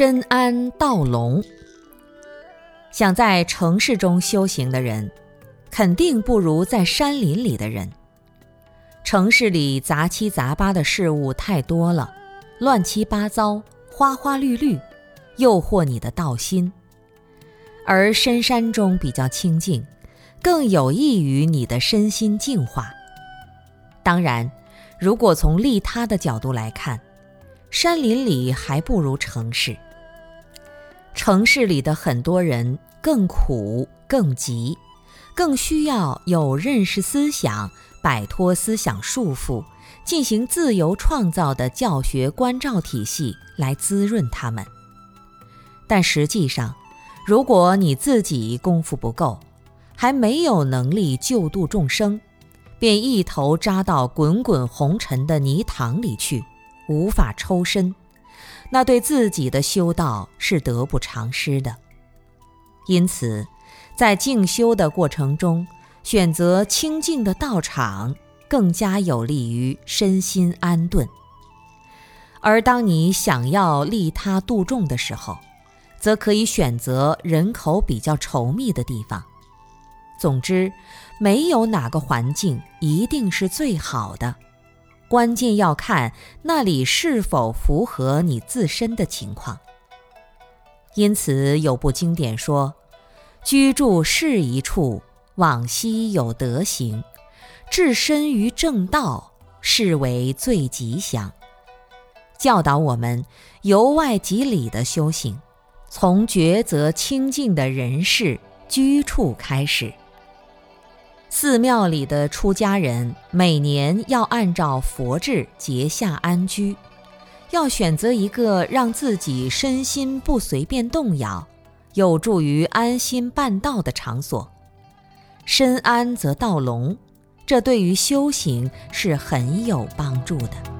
深谙道隆。想在城市中修行的人，肯定不如在山林里的人。城市里杂七杂八的事物太多了，乱七八糟、花花绿绿，诱惑你的道心；而深山中比较清静，更有益于你的身心净化。当然，如果从利他的角度来看，山林里还不如城市。城市里的很多人更苦、更急，更需要有认识思想、摆脱思想束缚、进行自由创造的教学关照体系来滋润他们。但实际上，如果你自己功夫不够，还没有能力救度众生，便一头扎到滚滚红尘的泥塘里去。无法抽身，那对自己的修道是得不偿失的。因此，在静修的过程中，选择清净的道场，更加有利于身心安顿。而当你想要利他度众的时候，则可以选择人口比较稠密的地方。总之，没有哪个环境一定是最好的。关键要看那里是否符合你自身的情况。因此有部经典说：“居住是一处，往昔有德行，置身于正道，是为最吉祥。”教导我们由外及里的修行，从抉择清净的人事居处开始。寺庙里的出家人每年要按照佛制结下安居，要选择一个让自己身心不随便动摇、有助于安心办道的场所。身安则道隆，这对于修行是很有帮助的。